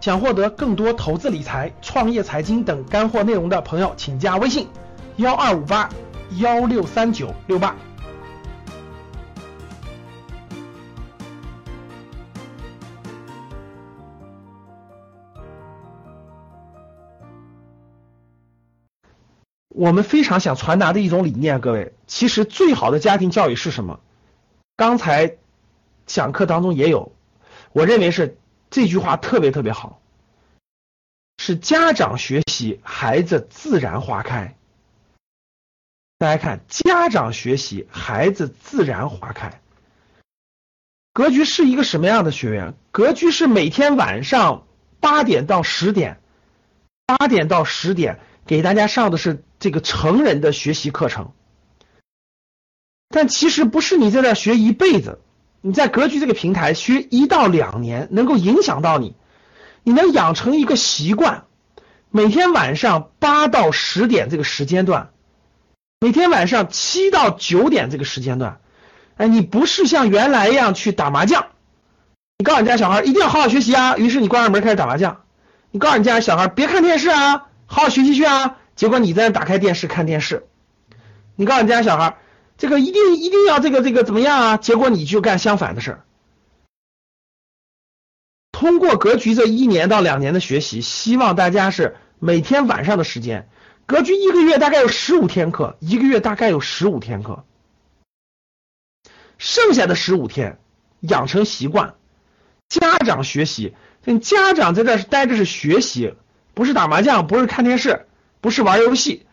想获得更多投资理财、创业财经等干货内容的朋友，请加微信幺二五八幺六三九六八。我们非常想传达的一种理念，各位，其实最好的家庭教育是什么？刚才讲课当中也有，我认为是这句话特别特别好，是家长学习，孩子自然花开。大家看，家长学习，孩子自然花开。格局是一个什么样的学员？格局是每天晚上八点到十点，八点到十点。给大家上的是这个成人的学习课程，但其实不是你在这学一辈子，你在格局这个平台学一到两年，能够影响到你，你能养成一个习惯，每天晚上八到十点这个时间段，每天晚上七到九点这个时间段，哎，你不是像原来一样去打麻将，你告诉你家小孩一定要好好学习啊，于是你关上门开始打麻将，你告诉你家小孩别看电视啊。好好学习去啊！结果你在那打开电视看电视，你告诉你家小孩，这个一定一定要这个这个怎么样啊？结果你就干相反的事儿。通过格局这一年到两年的学习，希望大家是每天晚上的时间，格局一个月大概有十五天课，一个月大概有十五天课，剩下的十五天养成习惯，家长学习，家长在这待着是学习。不是打麻将，不是看电视，不是玩游戏，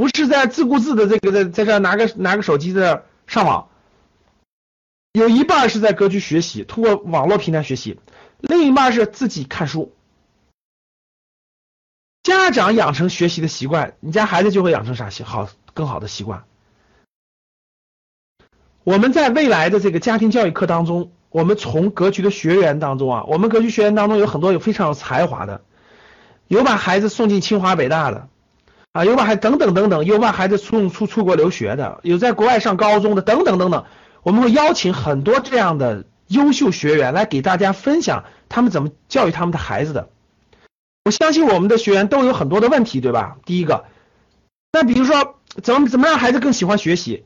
不是在自顾自的这个在在这拿个拿个手机在上网，有一半是在格局学习，通过网络平台学习，另一半是自己看书。家长养成学习的习惯，你家孩子就会养成啥习好更好的习惯。我们在未来的这个家庭教育课当中。我们从格局的学员当中啊，我们格局学员当中有很多有非常有才华的，有把孩子送进清华北大的，啊，有把孩等等等等，有把孩子送出出国留学的，有在国外上高中的，等等等等。我们会邀请很多这样的优秀学员来给大家分享他们怎么教育他们的孩子的。我相信我们的学员都有很多的问题，对吧？第一个，那比如说怎么怎么让孩子更喜欢学习？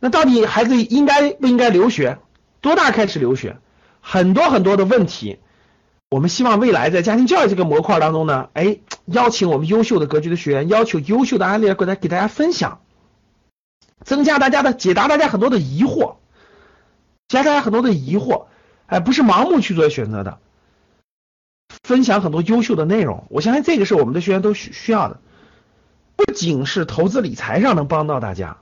那到底孩子应该不应该留学？多大开始留学？很多很多的问题，我们希望未来在家庭教育这个模块当中呢，哎，邀请我们优秀的格局的学员，要求优秀的案例过来给大家分享，增加大家的解答，大家很多的疑惑，加大家很多的疑惑，哎，不是盲目去做选择的，分享很多优秀的内容，我相信这个是我们的学员都需需要的，不仅是投资理财上能帮到大家，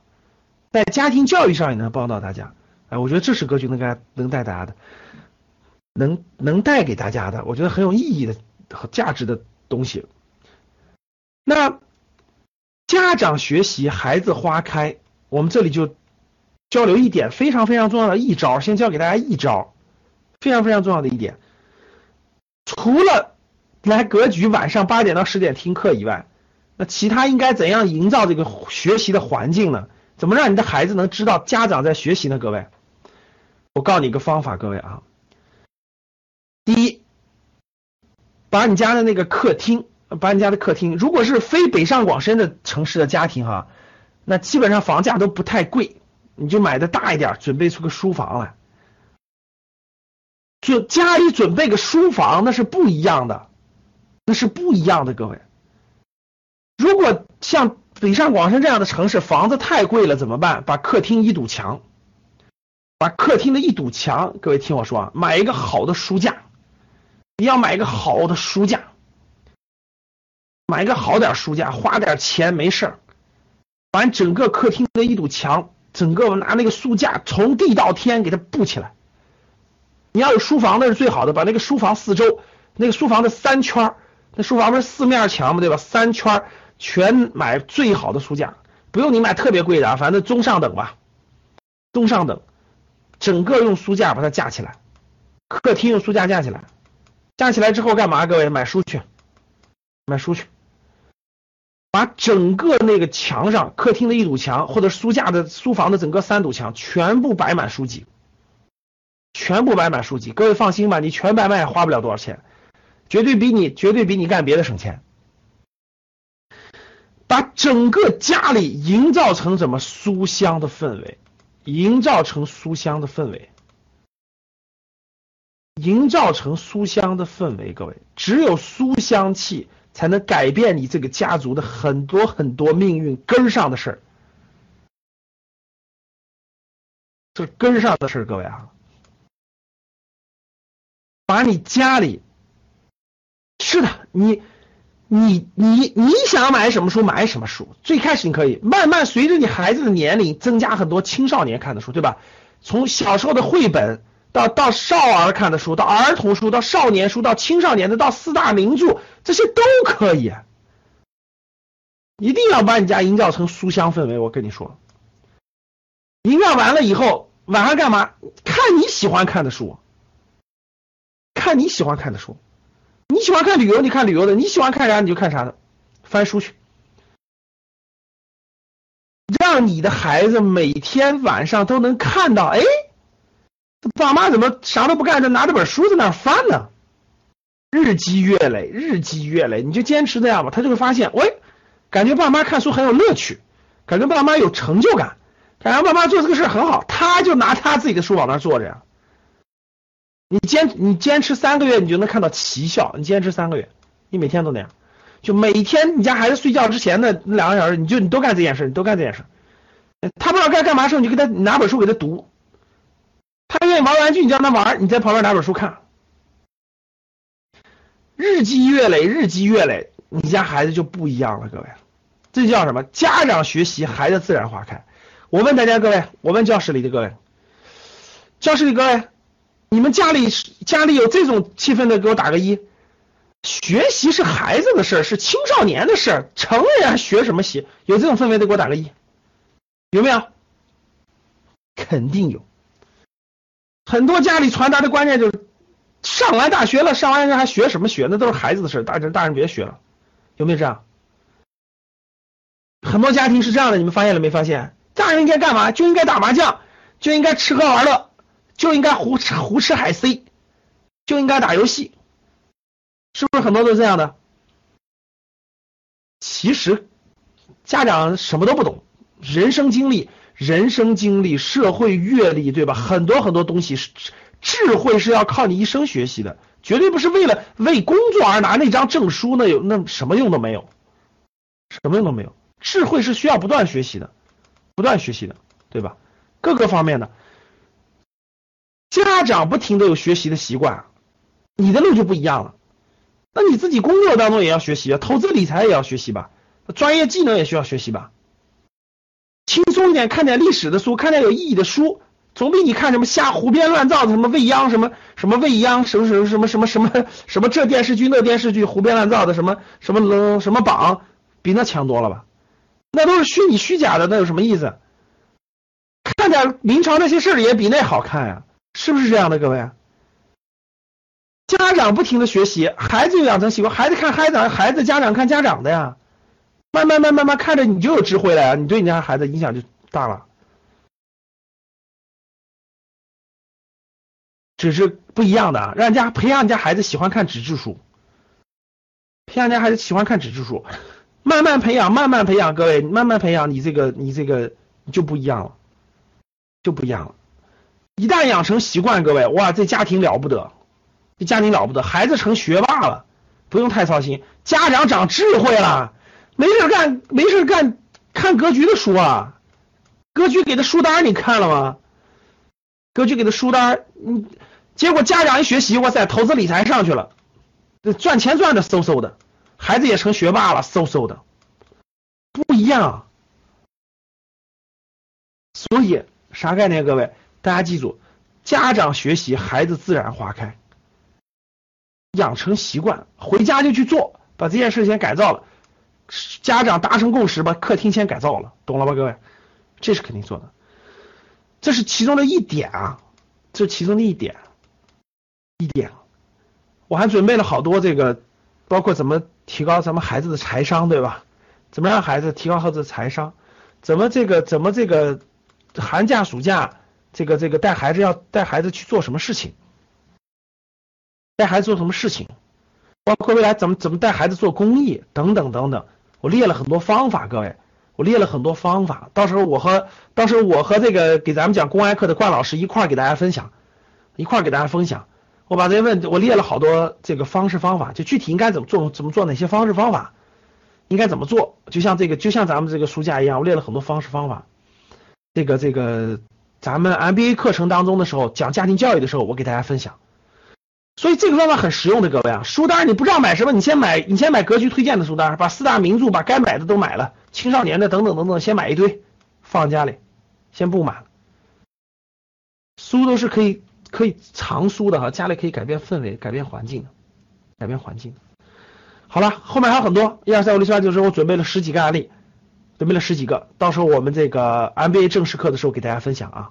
在家庭教育上也能帮到大家。哎，我觉得这是格局能给能带大家的，能能带给大家的，我觉得很有意义的和价值的东西。那家长学习，孩子花开，我们这里就交流一点非常非常重要的一招，先教给大家一招，非常非常重要的一点。除了来格局晚上八点到十点听课以外，那其他应该怎样营造这个学习的环境呢？怎么让你的孩子能知道家长在学习呢？各位？我告诉你一个方法，各位啊，第一，把你家的那个客厅，把你家的客厅，如果是非北上广深的城市的家庭哈，那基本上房价都不太贵，你就买的大一点，准备出个书房来，就家里准备个书房，那是不一样的，那是不一样的，各位。如果像北上广深这样的城市，房子太贵了，怎么办？把客厅一堵墙。把客厅的一堵墙，各位听我说啊，买一个好的书架，你要买一个好的书架，买一个好点书架，花点钱没事儿，把整个客厅的一堵墙，整个拿那个书架从地到天给它布起来。你要有书房那是最好的，把那个书房四周那个书房的三圈那书房不是四面墙嘛，对吧？三圈全买最好的书架，不用你买特别贵的啊，反正中上等吧，中上等。整个用书架把它架起来，客厅用书架架起来，架起来之后干嘛？各位买书去，买书去，把整个那个墙上，客厅的一堵墙或者书架的书房的整个三堵墙全部摆满书籍，全部摆满书籍。各位放心吧，你全摆满也花不了多少钱，绝对比你绝对比你干别的省钱。把整个家里营造成怎么书香的氛围，营造成书香的氛围，营造成书香的氛围。各位，只有书香气才能改变你这个家族的很多很多命运根上的事儿。这根上的事儿，各位啊，把你家里是的，你。你你你想买什么书买什么书，最开始你可以慢慢随着你孩子的年龄增加很多青少年看的书，对吧？从小时候的绘本到到少儿看的书，到儿童书，到少年书，到青少年的，到四大名著，这些都可以。一定要把你家营造成书香氛围，我跟你说，营造完了以后，晚上干嘛？看你喜欢看的书，看你喜欢看的书。你喜欢看旅游，你看旅游的；你喜欢看啥，你就看啥的。翻书去，让你的孩子每天晚上都能看到，哎，爸妈怎么啥都不干，就拿着本书在那翻呢？日积月累，日积月累，你就坚持这样吧，他就会发现，喂，感觉爸妈看书很有乐趣，感觉爸妈有成就感，感觉爸妈做这个事很好，他就拿他自己的书往那坐着呀。你坚你坚持三个月，你就能看到奇效。你坚持三个月，你每天都那样，就每天你家孩子睡觉之前的两个小时，你就你都干这件事，你都干这件事。他不知道该干嘛时候，你就给他拿本书给他读。他愿意玩玩具，你叫他玩，你在旁边拿本书看。日积月累，日积月累，你家孩子就不一样了，各位。这叫什么？家长学习，孩子自然花开。我问大家，各位，我问教室里的各位，教室里各位。你们家里家里有这种气氛的，给我打个一。学习是孩子的事儿，是青少年的事儿，成人学什么习？有这种氛围的，给我打个一。有没有？肯定有。很多家里传达的观念就是，上完大学了，上完学还学什么学？那都是孩子的事，大人大人别学了。有没有这样？很多家庭是这样的，你们发现了没发现？大人应该干嘛？就应该打麻将，就应该吃喝玩乐。就应该胡吃胡吃海塞，就应该打游戏，是不是很多都是这样的？其实家长什么都不懂，人生经历、人生经历、社会阅历，对吧？很多很多东西是智慧是要靠你一生学习的，绝对不是为了为工作而拿那张证书，那有那什么用都没有，什么用都没有。智慧是需要不断学习的，不断学习的，对吧？各个方面的。家长不停的有学习的习惯，你的路就不一样了。那你自己工作当中也要学习啊，投资理财也要学习吧，专业技能也需要学习吧。轻松一点，看点历史的书，看点有意义的书，总比你看什么瞎胡编乱造的什么未央什么什么未央什么什么什么什么什么什么这电视剧那电视剧胡编乱造的什么什么什么榜，比那强多了吧？那都是虚拟虚假的，那有什么意思？看点明朝那些事儿也比那好看呀。是不是这样的，各位？家长不停的学习，孩子有养成习惯，孩子看孩子，孩子家长看家长的呀，慢慢慢慢慢看着你就有智慧了呀，你对你家孩子影响就大了。只是不一样的啊，让家培养你家孩子喜欢看纸质书，培养家孩子喜欢看纸质书，慢慢培养，慢慢培养，各位慢慢培养，你这个你这个就不一样了，就不一样了。一旦养成习惯，各位哇，这家庭了不得，这家庭了不得，孩子成学霸了，不用太操心。家长长智慧了，没事干，没事干，看格局的书啊，格局给的书单你看了吗？格局给的书单，嗯，结果家长一学习，哇塞，投资理财上去了，赚钱赚的嗖嗖的，孩子也成学霸了，嗖嗖的，不一样。所以啥概念，各位？大家记住，家长学习，孩子自然花开。养成习惯，回家就去做，把这件事先改造了。家长达成共识，把客厅先改造了，懂了吧，各位？这是肯定做的，这是其中的一点啊，这是其中的一点，一点。我还准备了好多这个，包括怎么提高咱们孩子的财商，对吧？怎么让孩子提高孩子的财商？怎么这个？怎么这个？寒假暑假？这个这个带孩子要带孩子去做什么事情，带孩子做什么事情，包括未来怎么怎么带孩子做公益等等等等，我列了很多方法，各位，我列了很多方法，到时候我和到时候我和这个给咱们讲公开课的冠老师一块儿给大家分享，一块儿给大家分享。我把这些问题，我列了好多这个方式方法，就具体应该怎么做，怎么做哪些方式方法，应该怎么做，就像这个，就像咱们这个书架一样，我列了很多方式方法。这个这个，咱们 MBA 课程当中的时候讲家庭教育的时候，我给大家分享。所以这个方法很实用的，各位啊，书单你不知道买什么，你先买，你先买格局推荐的书单，把四大名著，把该买的都买了，青少年的等等等等，先买一堆放家里，先不买。书都是可以。可以藏书的哈，家里可以改变氛围，改变环境，改变环境。好了，后面还有很多，一二三五六七八九十，我准备了十几个案例，准备了十几个，到时候我们这个 MBA 正式课的时候给大家分享啊。